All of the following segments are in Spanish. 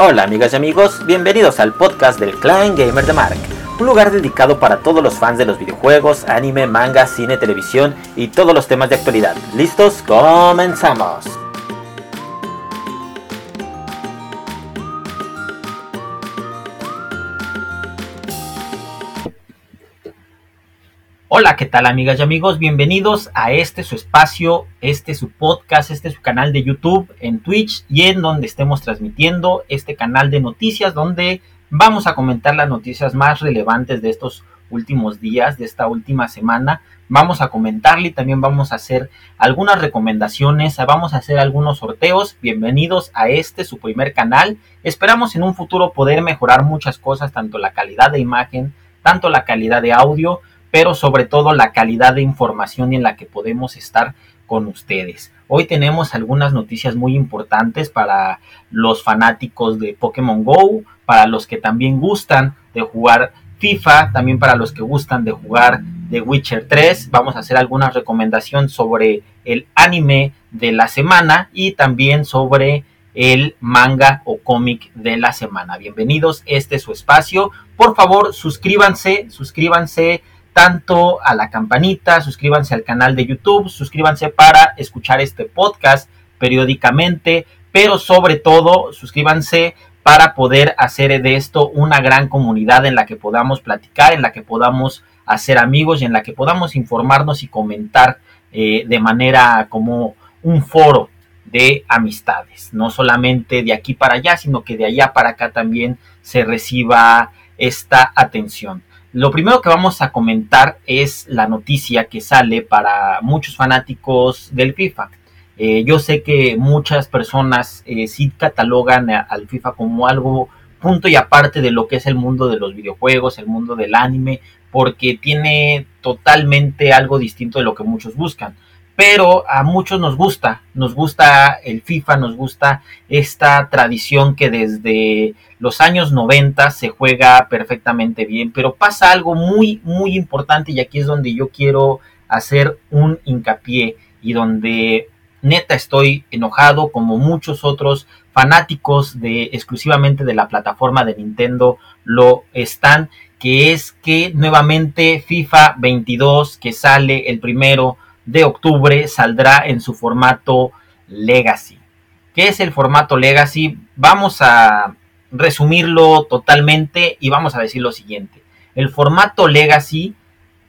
Hola amigas y amigos, bienvenidos al podcast del Clan Gamer de Mark, un lugar dedicado para todos los fans de los videojuegos, anime, manga, cine, televisión y todos los temas de actualidad. ¿Listos? Comenzamos. Hola, ¿qué tal amigas y amigos? Bienvenidos a este su espacio, este su podcast, este su canal de YouTube, en Twitch y en donde estemos transmitiendo este canal de noticias donde vamos a comentar las noticias más relevantes de estos últimos días, de esta última semana. Vamos a comentarle y también vamos a hacer algunas recomendaciones, vamos a hacer algunos sorteos. Bienvenidos a este su primer canal. Esperamos en un futuro poder mejorar muchas cosas, tanto la calidad de imagen, tanto la calidad de audio pero sobre todo la calidad de información en la que podemos estar con ustedes. Hoy tenemos algunas noticias muy importantes para los fanáticos de Pokémon Go, para los que también gustan de jugar FIFA, también para los que gustan de jugar The Witcher 3. Vamos a hacer algunas recomendaciones sobre el anime de la semana y también sobre el manga o cómic de la semana. Bienvenidos, este es su espacio. Por favor, suscríbanse, suscríbanse tanto a la campanita, suscríbanse al canal de YouTube, suscríbanse para escuchar este podcast periódicamente, pero sobre todo suscríbanse para poder hacer de esto una gran comunidad en la que podamos platicar, en la que podamos hacer amigos y en la que podamos informarnos y comentar eh, de manera como un foro de amistades, no solamente de aquí para allá, sino que de allá para acá también se reciba esta atención. Lo primero que vamos a comentar es la noticia que sale para muchos fanáticos del FIFA. Eh, yo sé que muchas personas eh, sí catalogan al FIFA como algo punto y aparte de lo que es el mundo de los videojuegos, el mundo del anime, porque tiene totalmente algo distinto de lo que muchos buscan pero a muchos nos gusta, nos gusta el FIFA, nos gusta esta tradición que desde los años 90 se juega perfectamente bien, pero pasa algo muy, muy importante y aquí es donde yo quiero hacer un hincapié y donde neta estoy enojado como muchos otros fanáticos de exclusivamente de la plataforma de Nintendo lo están, que es que nuevamente FIFA 22 que sale el primero de octubre saldrá en su formato Legacy. ¿Qué es el formato Legacy? Vamos a resumirlo totalmente y vamos a decir lo siguiente. El formato Legacy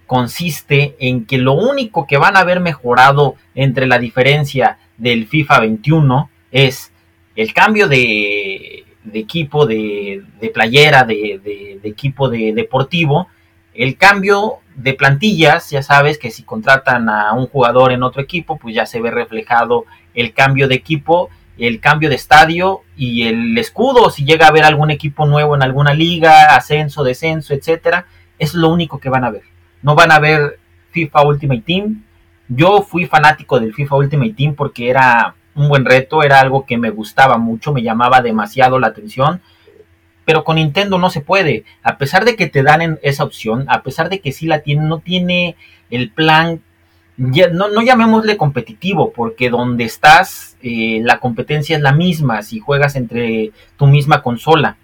consiste en que lo único que van a haber mejorado entre la diferencia del FIFA 21 es el cambio de, equipo, de, playera, de, de equipo deportivo, el cambio de plantillas, ya sabes que si contratan a un jugador en otro equipo, pues ya se ve reflejado el cambio de equipo, el cambio de estadio y el escudo, si llega a haber algún equipo nuevo en alguna liga, ascenso, descenso, etcétera, es lo único que van a ver. No van a ver FIFA Ultimate Team. Yo fui fanático del FIFA Ultimate Team porque era un buen reto, era algo que me gustaba mucho, me llamaba demasiado la atención pero con Nintendo no se puede. A pesar de que te dan esa opción, a pesar de que sí la tiene, no tiene el plan, no, no llamémosle competitivo, porque donde estás, eh, la competencia es la misma si juegas entre tu misma consola.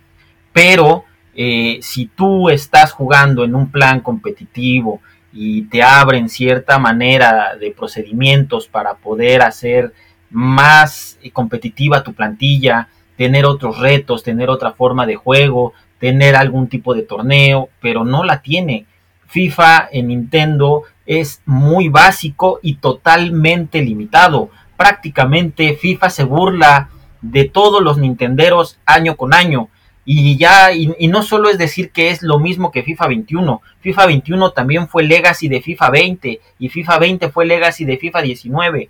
Pero eh, si tú estás jugando en un plan competitivo y te abren cierta manera de procedimientos para poder hacer más competitiva tu plantilla, tener otros retos, tener otra forma de juego, tener algún tipo de torneo, pero no la tiene. FIFA en Nintendo es muy básico y totalmente limitado. Prácticamente FIFA se burla de todos los nintenderos año con año. Y ya, y, no solo es decir que es lo mismo que FIFA 21, FIFA 21 también fue legacy de FIFA 20 y FIFA 20 fue legacy de FIFA 19.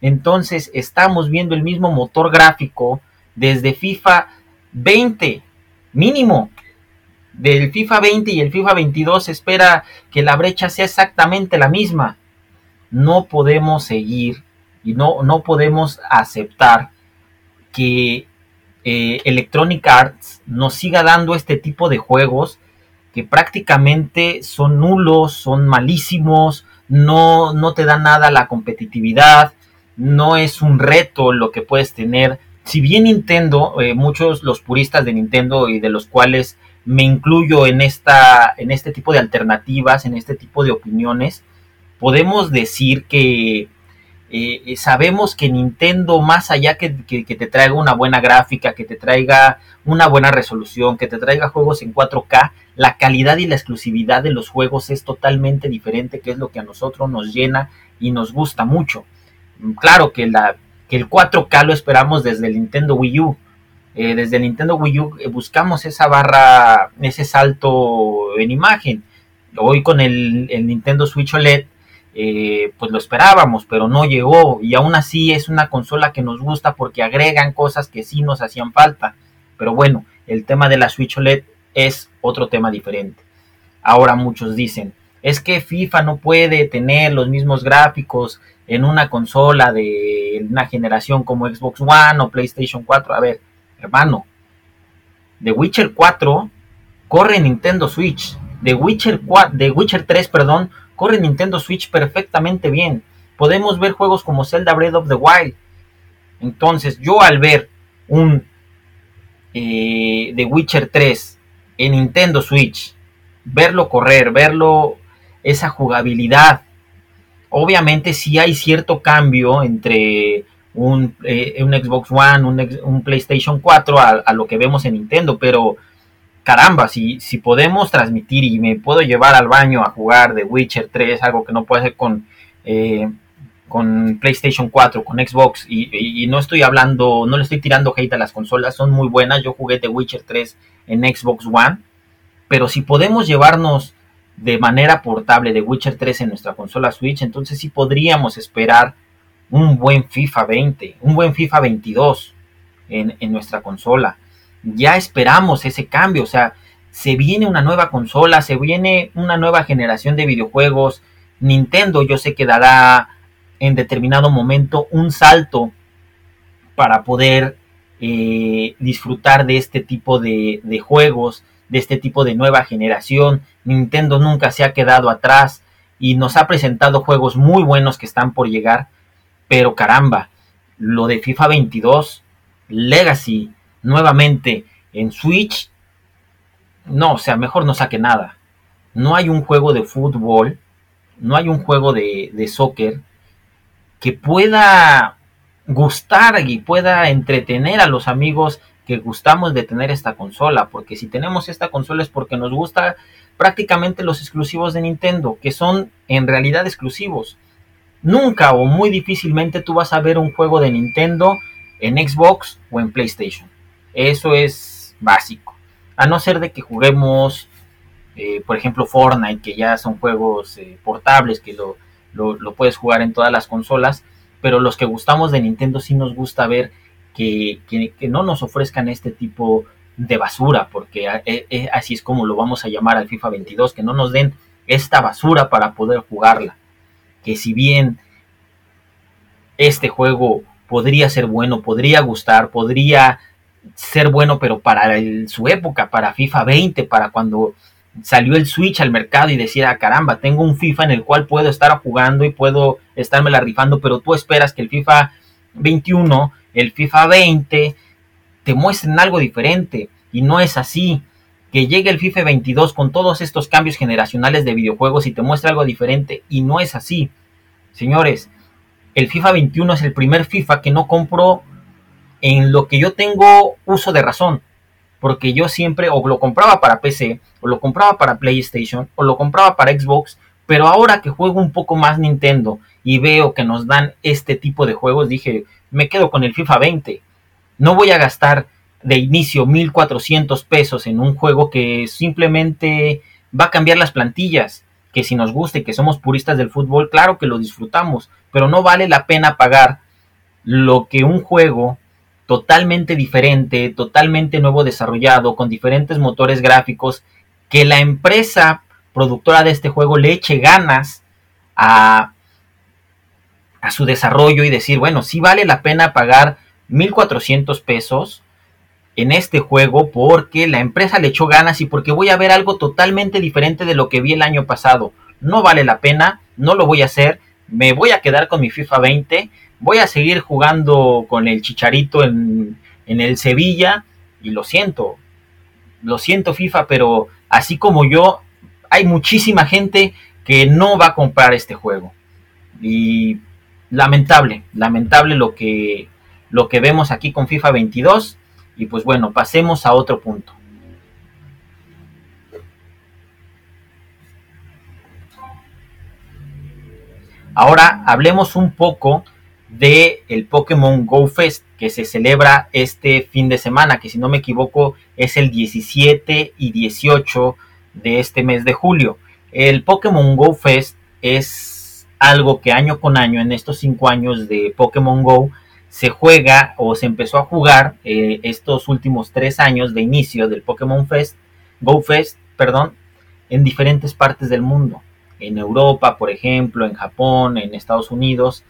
Entonces estamos viendo el mismo motor gráfico, desde FIFA 20, mínimo. Del FIFA 20 y el FIFA 22 se espera que la brecha sea exactamente la misma. No podemos seguir y no, no podemos aceptar que eh, Electronic Arts nos siga dando este tipo de juegos que prácticamente son nulos, son malísimos, no, no te da nada la competitividad, no es un reto lo que puedes tener si bien Nintendo, eh, muchos los puristas de Nintendo y de los cuales me incluyo en, esta, en este tipo de alternativas, en este tipo de opiniones, podemos decir que eh, sabemos que Nintendo, más allá que, que, te traiga una buena gráfica, que te traiga una buena resolución, que te traiga juegos en 4K, la calidad y la exclusividad de los juegos es totalmente diferente, que es lo que a nosotros nos llena y nos gusta mucho. Claro que, la, que el 4K lo esperamos desde el Nintendo Wii U. Eh, desde el Nintendo Wii U eh, buscamos esa barra, ese salto en imagen. Hoy con el, Nintendo Switch OLED eh, pues lo esperábamos, pero no llegó y aún así es una consola que nos gusta porque agregan cosas que sí nos hacían falta. Pero bueno, el tema de la Switch OLED es otro tema diferente. Ahora muchos dicen, es que FIFA no puede tener los mismos gráficos en una consola de una generación como Xbox One o PlayStation 4. A ver, hermano, The Witcher 4 corre en Nintendo Switch. The Witcher, 4, The Witcher 3, perdón, corre Nintendo Switch perfectamente bien. Podemos ver juegos como Zelda Breath of the Wild. Entonces, yo al ver un eh, The Witcher 3 en Nintendo Switch, verlo correr, verlo, esa jugabilidad, obviamente sí hay cierto cambio entre un, eh, un Xbox One, un, PlayStation 4 a, lo que vemos en Nintendo, pero caramba, si, si podemos transmitir y me puedo llevar al baño a jugar de Witcher 3, algo que no puede hacer con, eh, con PlayStation 4, con Xbox, y, no estoy hablando, no le estoy tirando hate a las consolas, son muy buenas, yo jugué de Witcher 3 en Xbox One, pero si podemos llevarnos de manera portable de Witcher 3 en nuestra consola Switch, entonces sí podríamos esperar un buen FIFA 20, un buen FIFA 22 en, en nuestra consola ya esperamos ese cambio, o sea, se viene una nueva consola, se viene una nueva generación de videojuegos. Nintendo yo sé que dará en determinado momento un salto para poder eh, disfrutar de este tipo de, de, juegos, de este tipo de nueva generación. Nintendo nunca se ha quedado atrás y nos ha presentado juegos muy buenos que están por llegar. Pero caramba, lo de FIFA 22, Legacy, nuevamente en Switch, no, o sea, mejor no saque nada. No hay un juego de fútbol, no hay un juego de, de soccer que pueda gustar y pueda entretener a los amigos que gustamos de tener esta consola, porque si tenemos esta consola es porque nos gusta prácticamente los exclusivos de Nintendo, que son en realidad exclusivos. Nunca o muy difícilmente tú vas a ver un juego de Nintendo en Xbox o en PlayStation. Eso es básico. A no ser de que juguemos, eh, por ejemplo, Fortnite, que ya son juegos eh, portables, que lo, lo, puedes jugar en todas las consolas, pero los que gustamos de Nintendo sí nos gusta ver que, que, no nos ofrezcan este tipo de basura, porque eh, así es como lo vamos a llamar al FIFA 22, que no nos den esta basura para poder jugarla. Que si bien este juego podría ser bueno, podría gustar, podría ser bueno, pero para su época, para FIFA 20, para cuando salió el Switch al mercado y decía, caramba, tengo un FIFA en el cual puedo estar jugando y puedo estarme la rifando, pero tú esperas que el FIFA 21, el FIFA 20, te muestren algo diferente. Y no es así. Que llegue el FIFA 22 con todos estos cambios generacionales de videojuegos y te muestre algo diferente. Y no es así. Señores, el FIFA 21 es el primer FIFA que no compro en lo que yo tengo uso de razón. Porque yo siempre o lo compraba para PC, o lo compraba para PlayStation, o lo compraba para Xbox. Pero ahora que juego un poco más Nintendo y veo que nos dan este tipo de juegos, dije, me quedo con el FIFA 20. No voy a gastar de inicio 1400 pesos en un juego que simplemente va a cambiar las plantillas. Que si nos gusta y que somos puristas del fútbol, claro que lo disfrutamos, pero no vale la pena pagar lo que un juego totalmente diferente, totalmente nuevo desarrollado, con diferentes motores gráficos, que la empresa productora de este juego le eche ganas a, a su desarrollo y decir, bueno, sí vale la pena pagar 1.400 pesos en este juego porque la empresa le echó ganas y porque voy a ver algo totalmente diferente de lo que vi el año pasado. No vale la pena, no lo voy a hacer, me voy a quedar con mi FIFA 20 voy a seguir jugando con el chicharito en, en el Sevilla y lo siento, lo siento FIFA, pero así como yo, hay muchísima gente que no va a comprar este juego. Y lamentable, lamentable lo que, lo que vemos aquí con FIFA 22. Y pues bueno, pasemos a otro punto. Ahora hablemos un poco de el Pokémon Go Fest que se celebra este fin de semana, que si no me equivoco es el 17 y 18 de este mes de julio. El Pokémon Go Fest es algo que año con año en estos cinco años de Pokémon Go se juega o se empezó a jugar eh, estos últimos tres años de inicio del Pokémon Fest, Go Fest, perdón, en diferentes partes del mundo. En Europa, por ejemplo, en Japón, en Estados Unidos.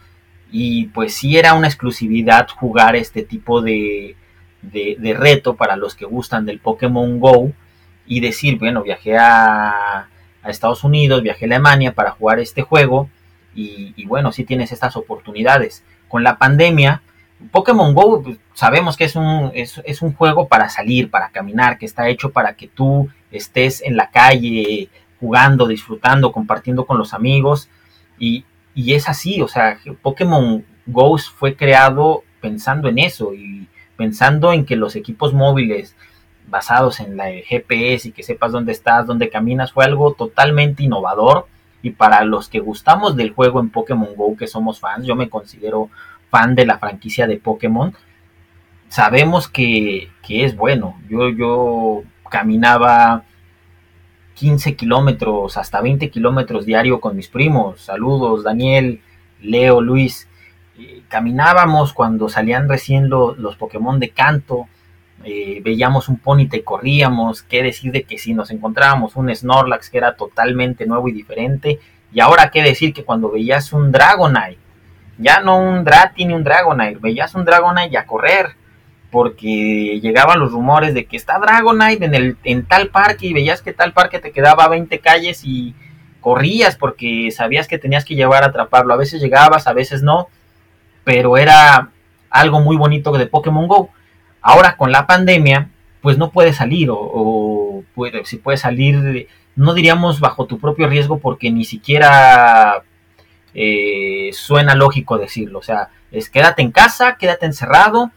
Y pues sí era una exclusividad jugar este tipo de, de, reto para los que gustan del Pokémon Go y decir, bueno, viajé a, a Estados Unidos, viajé a Alemania para jugar este juego y, bueno, sí tienes estas oportunidades. Con la pandemia, Pokémon Go pues, sabemos que es un, es, un juego para salir, para caminar, que está hecho para que tú estés en la calle jugando, disfrutando, compartiendo con los amigos. Y, y es así, o sea, Pokémon Go fue creado pensando en eso y pensando en que los equipos móviles basados en la GPS y que sepas dónde estás, dónde caminas, fue algo totalmente innovador. Y para los que gustamos del juego en Pokémon Go, que somos fans, yo me considero fan de la franquicia de Pokémon, sabemos que, es bueno. Yo, yo caminaba 15 kilómetros, hasta 20 kilómetros diario con mis primos. Saludos, Daniel, Leo, Luis. Eh, caminábamos cuando salían recién los Pokémon de canto. Eh, veíamos un Ponyta y corríamos. Qué decir de que si nos encontrábamos un Snorlax que era totalmente nuevo y diferente. Y ahora qué decir que cuando veías un Dragonite ya no un Drati ni un Dragonite, veías un Dragonite y a correr, porque llegaban los rumores de que está Dragonite en, el, en tal parque y veías que tal parque te quedaba a 20 calles y corrías porque sabías que tenías que llevar a atraparlo. A veces llegabas, a veces no, pero era algo muy bonito de Pokémon Go. Ahora con la pandemia, pues no puedes salir o, si puedes salir, no diríamos bajo tu propio riesgo porque ni siquiera eh, suena lógico decirlo. O sea, es quédate en casa, quédate encerrado,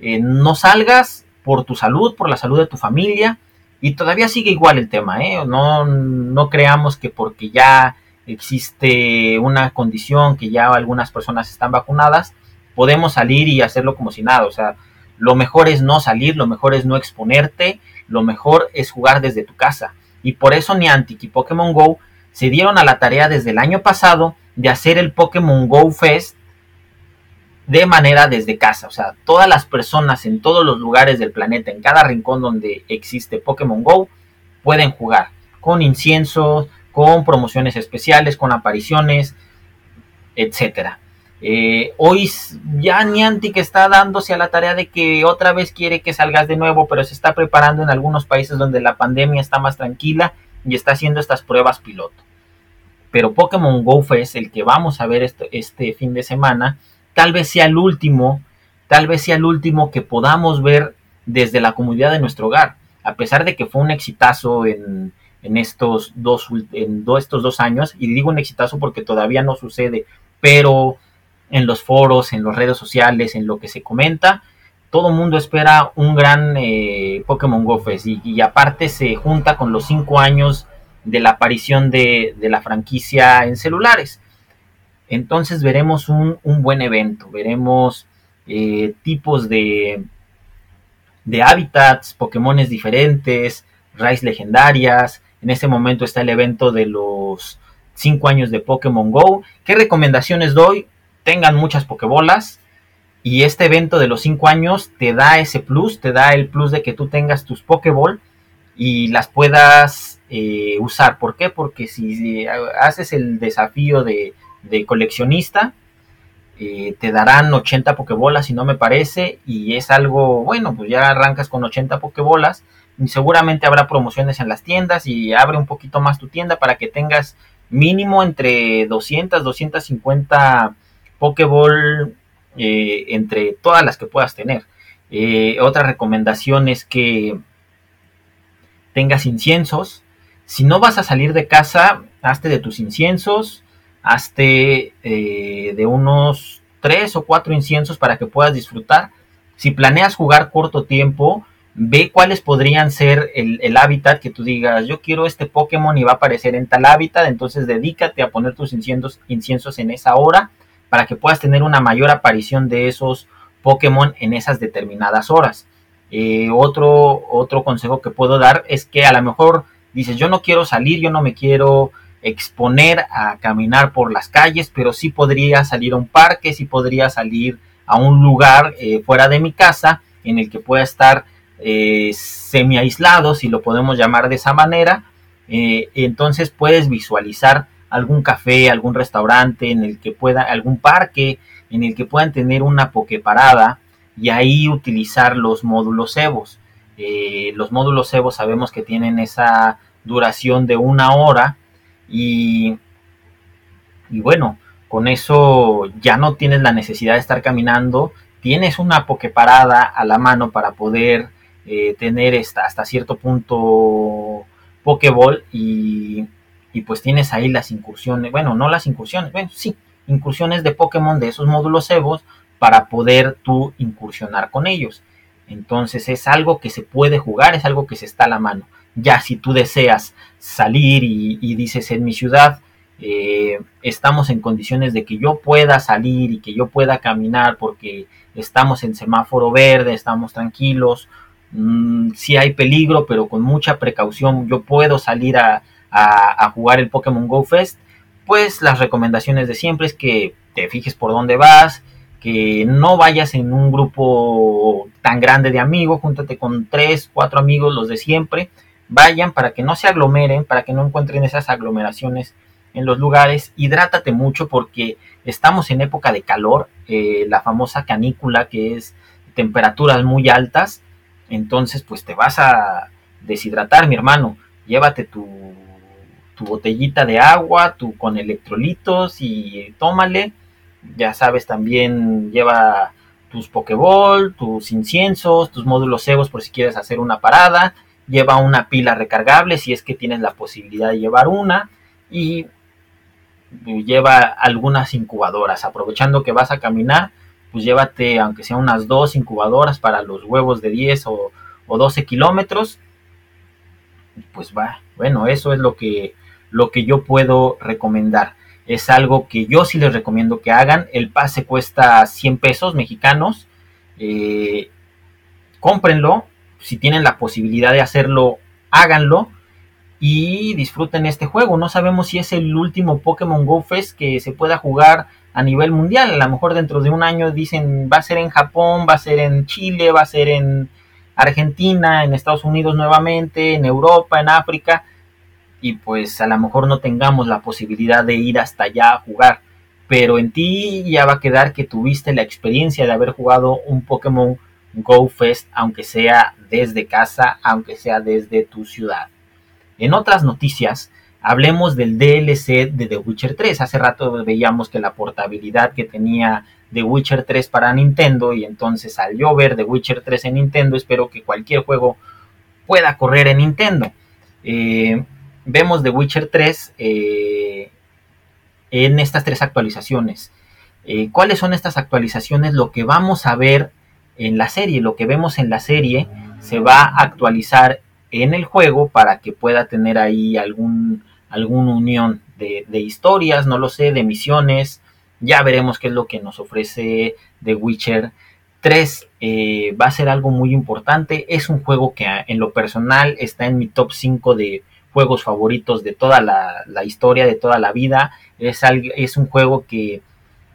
eh, no salgas por tu salud, por la salud de tu familia. Y todavía sigue igual el tema, ¿eh? No, no creamos que porque ya existe una condición, que ya algunas personas están vacunadas, podemos salir y hacerlo como si nada. O sea, lo mejor es no salir, lo mejor es no exponerte, lo mejor es jugar desde tu casa. Y por eso Niantic y Pokémon Go se dieron a la tarea desde el año pasado de hacer el Pokémon Go Fest de manera desde casa. O sea, todas las personas en todos los lugares del planeta, en cada rincón donde existe Pokémon Go, pueden jugar con inciensos, con promociones especiales, con apariciones, etcétera. Eh, hoy ya Niantic está dándose a la tarea de que otra vez quiere que salgas de nuevo, pero se está preparando en algunos países donde la pandemia está más tranquila y está haciendo estas pruebas piloto. Pero Pokémon Go Fest, el que vamos a ver este, fin de semana, tal vez sea el último, tal vez sea el último que podamos ver desde la comunidad de nuestro hogar, a pesar de que fue un exitazo en, estos, dos, en estos dos años, y digo un exitazo porque todavía no sucede, pero en los foros, en las redes sociales, en lo que se comenta, todo mundo espera un gran eh, Pokémon Go Fest y, aparte se junta con los cinco años de la aparición de, la franquicia en celulares. Entonces veremos un, buen evento, veremos eh, tipos de, de hábitats, Pokémones diferentes, raids legendarias. En este momento está el evento de los 5 años de Pokémon Go. ¿Qué recomendaciones doy? Tengan muchas Pokébolas. Y este evento de los 5 años te da ese plus, te da el plus de que tú tengas tus Pokéball y las puedas eh, usar. ¿Por qué? Porque si haces el desafío de, coleccionista, eh, te darán 80 pokebolas, si no me parece, y es algo, bueno, pues ya arrancas con 80 pokebolas, y seguramente habrá promociones en las tiendas y abre un poquito más tu tienda para que tengas mínimo entre 200, 250 pokeball eh, entre todas las que puedas tener. Eh, otra recomendación es que tengas inciensos. Si no vas a salir de casa, hazte de tus inciensos, hazte eh, de unos tres o cuatro inciensos para que puedas disfrutar. Si planeas jugar corto tiempo, ve cuáles podrían ser el, hábitat que tú digas, yo quiero este Pokémon y va a aparecer en tal hábitat, entonces dedícate a poner tus inciensos en esa hora para que puedas tener una mayor aparición de esos Pokémon en esas determinadas horas. Eh, otro, otro consejo que puedo dar es que a lo mejor dices, yo no quiero salir, yo no me quiero exponer a caminar por las calles, pero sí podría salir a un parque, sí podría salir a un lugar eh, fuera de mi casa en el que pueda estar eh, semi aislado, si lo podemos llamar de esa manera. entonces puedes visualizar algún café, algún restaurante en el que pueda, algún parque en el que puedan tener una pokeparada y ahí utilizar los módulos EVOS. Eh, los módulos EVOS sabemos que tienen esa duración de una hora y, y bueno, con eso ya no tienes la necesidad de estar caminando, tienes una pokeparada a la mano para poder eh, tener hasta, hasta cierto punto Pokéball y y pues tienes ahí las incursiones, bueno, no las incursiones, bueno, sí, incursiones de Pokémon de esos módulos Evos para poder tú incursionar con ellos. Entonces es algo que se puede jugar, es algo que se está a la mano. Ya si tú deseas salir y, dices en mi ciudad, eh, estamos en condiciones de que yo pueda salir y que yo pueda caminar porque estamos en semáforo verde, estamos tranquilos, mm, si hay peligro, pero con mucha precaución yo puedo salir a, a, jugar el Pokémon Go Fest, pues las recomendaciones de siempre es que te fijes por dónde vas, que no vayas en un grupo tan grande de amigos, júntate con tres, cuatro amigos, los de siempre, vayan para que no se aglomeren, para que no encuentren esas aglomeraciones en los lugares, hidrátate mucho porque estamos en época de calor, eh, la famosa canícula que es temperaturas muy altas, entonces pues te vas a deshidratar mi hermano, llévate tu tu botellita de agua, tu con electrolitos y tómale. Ya sabes, también lleva tus Pokéball, tus inciensos, tus módulos cebos por si quieres hacer una parada. Lleva una pila recargable si es que tienes la posibilidad de llevar una. Y lleva algunas incubadoras. Aprovechando que vas a caminar, pues llévate aunque sea unas dos incubadoras para los huevos de 10 o, o 12 kilómetros. Pues va, bueno, eso es lo que lo que yo puedo recomendar. Es algo que yo sí les recomiendo que hagan. El pase cuesta 100 pesos mexicanos. Eh, cómprenlo. Si tienen la posibilidad de hacerlo, háganlo. Y disfruten este juego. No sabemos si es el último Pokémon Go Fest que se pueda jugar a nivel mundial. A lo mejor dentro de un año dicen va a ser en Japón, va a ser en Chile, va a ser en Argentina, en Estados Unidos nuevamente, en Europa, en África y pues a lo mejor no tengamos la posibilidad de ir hasta allá a jugar. Pero en ti ya va a quedar que tuviste la experiencia de haber jugado un Pokémon Go Fest, aunque sea desde casa, aunque sea desde tu ciudad. En otras noticias, hablemos del DLC de The Witcher 3. Hace rato veíamos que la portabilidad que tenía The Witcher 3 para Nintendo y entonces al ver The Witcher 3 en Nintendo, espero que cualquier juego pueda correr en Nintendo. Eh, vemos The Witcher 3 eh, en estas tres actualizaciones. Eh, ¿Cuáles son estas actualizaciones? Lo que vamos a ver en la serie, lo que vemos en la serie se va a actualizar en el juego para que pueda tener ahí algún, alguna unión de, historias, no lo sé, de misiones. Ya veremos qué es lo que nos ofrece The Witcher 3. Eh, va a ser algo muy importante. Es un juego que en lo personal está en mi top 5 de juegos favoritos de toda la, historia, de toda la vida. Es, es un juego que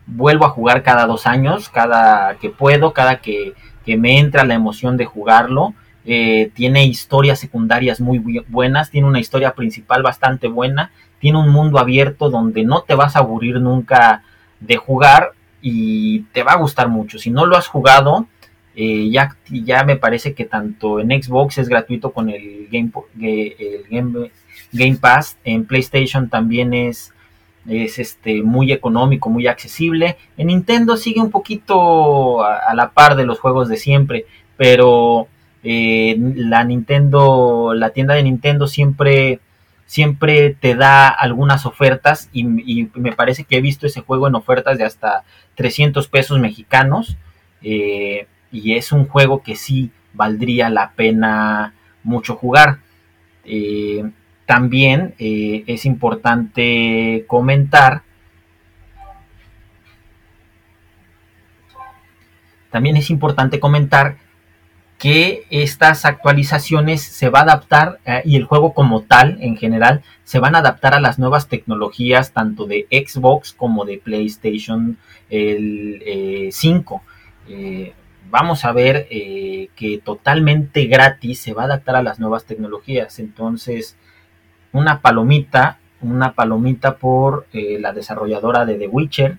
vuelvo a jugar cada dos años, cada que puedo, cada que, me entra la emoción de jugarlo. Eh, tiene historias secundarias muy buenas, tiene una historia principal bastante buena, tiene un mundo abierto donde no te vas a aburrir nunca de jugar y te va a gustar mucho. Si no lo has jugado, eh, ya, ya me parece que tanto en Xbox es gratuito con el Game, el Game, Pass, en PlayStation también es es este, muy económico, muy accesible. En Nintendo sigue un poquito a, la par de los juegos de siempre, pero eh, la Nintendo, la tienda de Nintendo siempre, siempre te da algunas ofertas y, me parece que he visto ese juego en ofertas de hasta 300 pesos mexicanos eh, y es un juego que sí valdría la pena mucho jugar. Eh, también eh, es importante comentar también es importante comentar que estas actualizaciones se va a adaptar eh, y el juego como tal en general se van a adaptar a las nuevas tecnologías tanto de Xbox como de PlayStation el, 5. Eh, vamos a ver que totalmente gratis se va a adaptar a las nuevas tecnologías. Entonces, una palomita, una palomita por eh, la desarrolladora de The Witcher,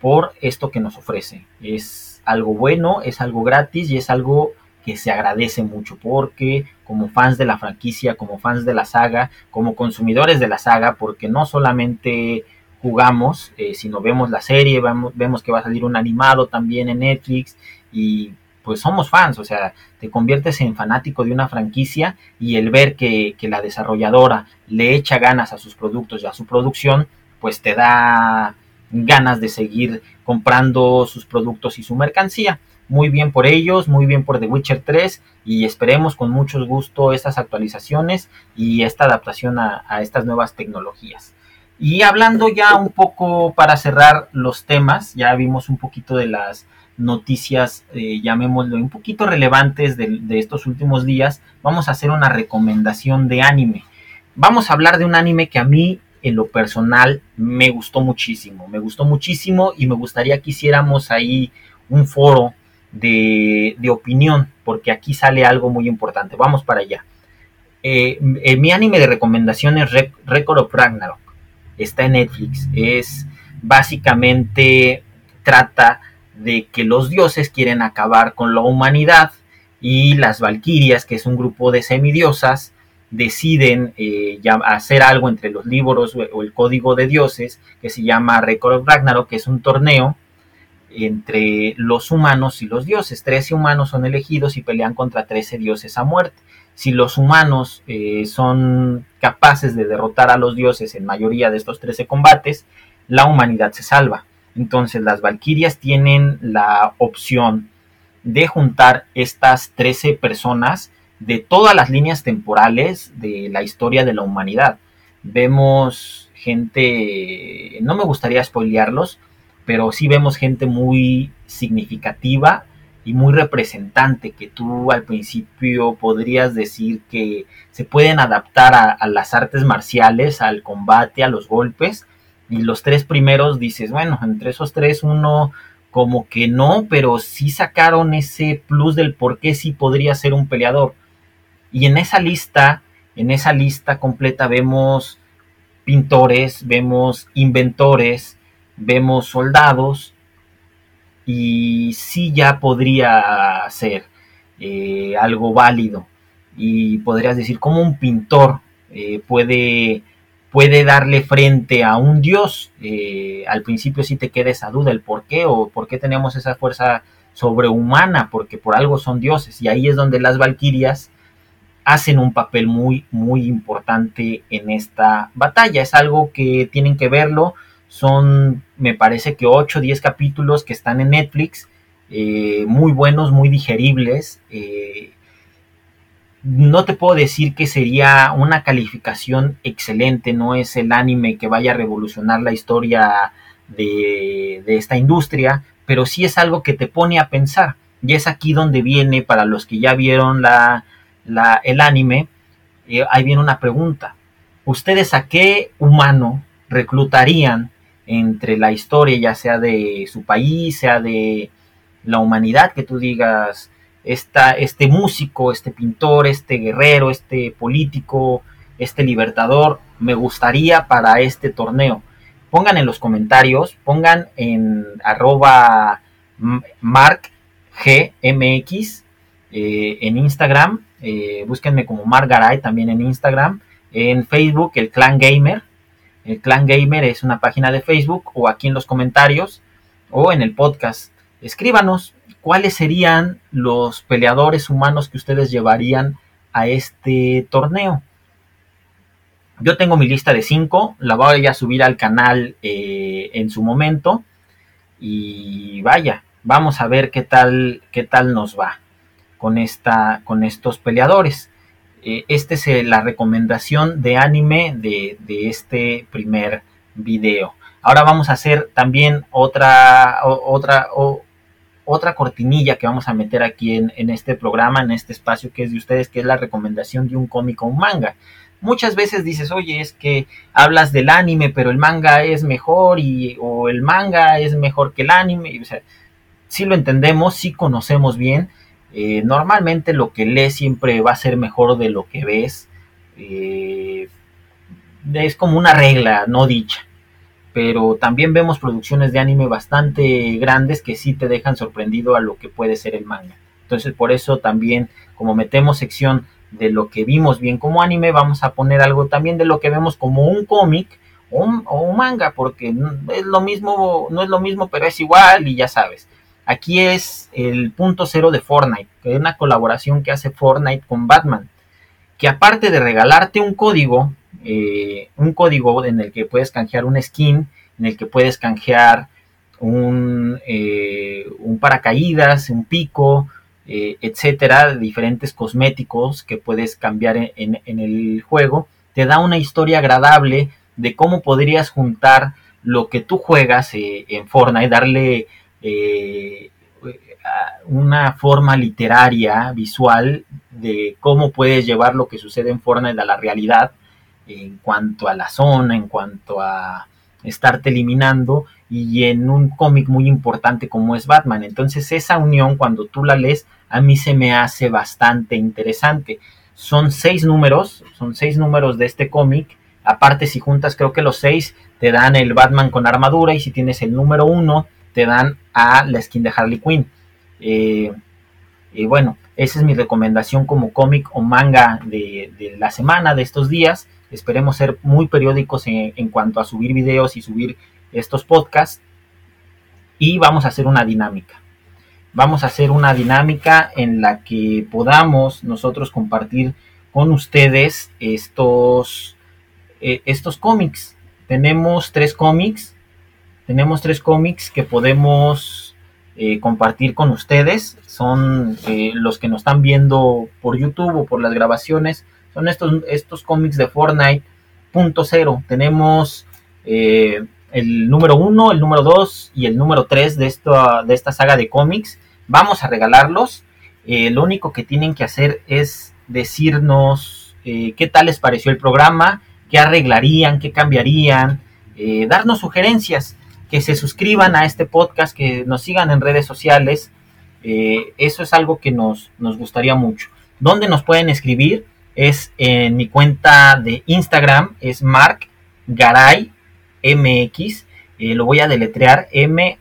por esto que nos ofrece. Es algo bueno, es algo gratis y es algo que se agradece mucho porque como fans de la franquicia, como fans de la saga, como consumidores de la saga, porque no solamente jugamos, eh, sino vemos la serie, vemos, vemos que va a salir un animado también en Netflix y pues somos fans, o sea, te conviertes en fanático de una franquicia y el ver que, la desarrolladora le echa ganas a sus productos y a su producción, pues te da ganas de seguir comprando sus productos y su mercancía. Muy bien por ellos, muy bien por The Witcher 3 y esperemos con mucho gusto estas actualizaciones y esta adaptación a estas nuevas tecnologías. Y hablando ya un poco para cerrar los temas, ya vimos un poquito de las noticias, eh, llamémoslo, un poquito relevantes de, estos últimos días, vamos a hacer una recomendación de anime. Vamos a hablar de un anime que a mí, en lo personal, me gustó muchísimo. Me gustó muchísimo y me gustaría que hiciéramos ahí un foro de, opinión, porque aquí sale algo muy importante. Vamos para allá. Eh, eh, mi anime de recomendación es Record of Ragnarok. Está en Netflix. Es básicamente trata de que los dioses quieren acabar con la humanidad y las valquirias, que es un grupo de semidiosas, deciden eh, hacer algo entre los libros o el código de dioses que se llama Record of Ragnarok, que es un torneo entre los humanos y los dioses. Trece humanos son elegidos y pelean contra trece dioses a muerte. Si los humanos eh, son capaces de derrotar a los dioses en mayoría de estos trece combates, la humanidad se salva. Entonces las Valquirias tienen la opción de juntar estas 13 personas de todas las líneas temporales de la historia de la humanidad. Vemos gente, no me gustaría spoilearlos, pero sí vemos gente muy significativa y muy representante que tú al principio podrías decir que se pueden adaptar a, las artes marciales, al combate, a los golpes, y los tres primeros dices, bueno, entre esos tres uno como que no, pero sí sacaron ese plus del por qué sí podría ser un peleador. Y en esa lista, en esa lista completa vemos pintores, vemos inventores, vemos soldados y sí ya podría ser eh, algo válido. Y podrías decir, como un pintor eh, puede puede darle frente a un dios. Eh, al principio sí te queda esa duda, el por qué o por qué tenemos esa fuerza sobrehumana, porque por algo son dioses. Y ahí es donde las valquirias hacen un papel muy, muy importante en esta batalla. Es algo que tienen que verlo. Son, me parece que 8 o 10 capítulos que están en Netflix, eh, muy buenos, muy digeribles. Eh, no te puedo decir que sería una calificación excelente, no es el anime que vaya a revolucionar la historia de, esta industria, pero sí es algo que te pone a pensar. Y es aquí donde viene, para los que ya vieron la, el anime, eh, ahí viene una pregunta. ¿Ustedes a qué humano reclutarían entre la historia, ya sea de su país, sea de la humanidad, que tú digas, este músico, este pintor, este guerrero, este político, este libertador, me gustaría para este torneo. Pongan en los comentarios, pongan en arroba markgmx eh, en Instagram, eh, búsquenme como Margaray también en Instagram, en Facebook el Clan Gamer, El Clan Gamer es una página de Facebook o aquí en los comentarios o en el podcast. Escríbanos cuáles serían los peleadores humanos que ustedes llevarían a este torneo. Yo tengo mi lista de 5, la voy a subir al canal eh, en su momento y vaya, vamos a ver qué tal, qué tal nos va con, esta, con estos peleadores. Eh, esta es eh, la recomendación de anime de, este primer video. Ahora vamos a hacer también otra, otra, otra cortinilla que vamos a meter aquí en, este programa, en este espacio que es de ustedes, que es la recomendación de un cómic o un manga. Muchas veces dices, oye, es que hablas del anime, pero el manga es mejor y, o el manga es mejor que el anime. O sea, sí lo entendemos, sí conocemos bien. Eh, normalmente lo que lees siempre va a ser mejor de lo que ves. Eh, es como una regla no dicha pero también vemos producciones de anime bastante grandes que sí te dejan sorprendido a lo que puede ser el manga. Entonces por eso también como metemos sección de lo que vimos bien como anime, vamos a poner algo también de lo que vemos como un cómic o un, manga, porque es lo mismo, no es lo mismo, pero es igual y ya sabes. Aquí es el punto cero de Fortnite, que es una colaboración que hace Fortnite con Batman, que aparte de regalarte un código, eh, un código en el que puedes canjear un skin, en el que puedes canjear un, eh, paracaídas, un pico, eh, etcétera, diferentes cosméticos que puedes cambiar en, el juego, te da una historia agradable de cómo podrías juntar lo que tú juegas en Fortnite, darle una forma literaria, visual, de cómo puedes llevar lo que sucede en Fortnite a la realidad en cuanto a la zona, en cuanto a estarte eliminando y en un cómic muy importante como es Batman. Entonces esa unión cuando tú la lees a mí se me hace bastante interesante. Son seis números, son seis números de este cómic. Aparte si juntas creo que los seis te dan el Batman con armadura y si tienes el número uno te dan a la skin de Harley Quinn. Eh, y bueno, esa es mi recomendación como cómic o manga de, de la semana, de estos días. Esperemos ser muy periódicos en, cuanto a subir videos y subir estos podcasts. Y vamos a hacer una dinámica. Vamos a hacer una dinámica en la que podamos nosotros compartir con ustedes estos, eh, estos cómics. Tenemos tres cómics. Tenemos tres cómics que podemos eh, compartir con ustedes. Son eh, los que nos están viendo por YouTube o por las grabaciones son estos, estos cómics de Fortnite punto cero. Tenemos eh, el número uno, el número dos y el número tres de esta, de esta saga de cómics. Vamos a regalarlos. Lo único que tienen que hacer es decirnos qué tal les pareció el programa, qué arreglarían, qué cambiarían, darnos sugerencias, que se suscriban a este podcast, que nos sigan en redes sociales. eso es algo que nos, nos gustaría mucho. ¿Dónde nos pueden escribir? es en mi cuenta de Instagram, es Mark Garay MX. Eh, lo voy a deletrear M-A-R-K-G-A-R-A-Y-M-X.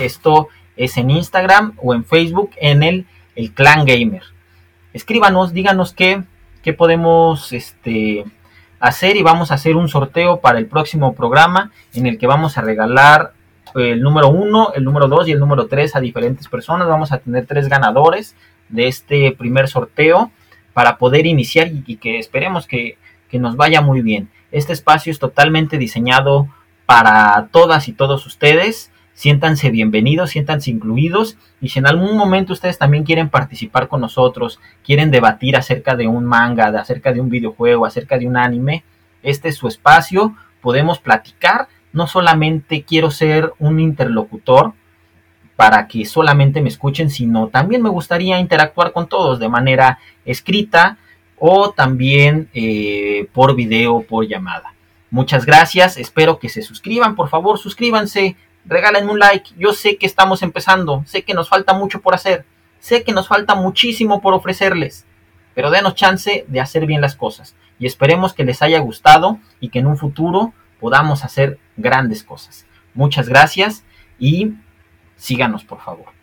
Esto es en Instagram o en Facebook en el, el Clan Gamer. Escríbanos, díganos qué, qué podemos este, hacer y vamos a hacer un sorteo para el próximo programa en el que vamos a regalar el número 1, el número 2 y el número 3 a diferentes personas. Vamos a tener tres ganadores de este primer sorteo para poder iniciar y, que esperemos que, que nos vaya muy bien. Este espacio es totalmente diseñado para todas y todos ustedes. Siéntanse bienvenidos, siéntanse incluidos. Y si en algún momento ustedes también quieren participar con nosotros, quieren debatir acerca de un manga, de acerca de un videojuego, acerca de un anime, este es su espacio, podemos platicar. No solamente quiero ser un interlocutor para que solamente me escuchen, sino también me gustaría interactuar con todos de manera escrita o también eh, por video, por llamada. Muchas gracias, espero que se suscriban, por favor suscríbanse, regalen un like, yo sé que estamos empezando, sé que nos falta mucho por hacer, sé que nos falta muchísimo por ofrecerles, pero denos chance de hacer bien las cosas y esperemos que les haya gustado y que en un futuro podamos hacer grandes cosas. Muchas gracias y síganos por favor.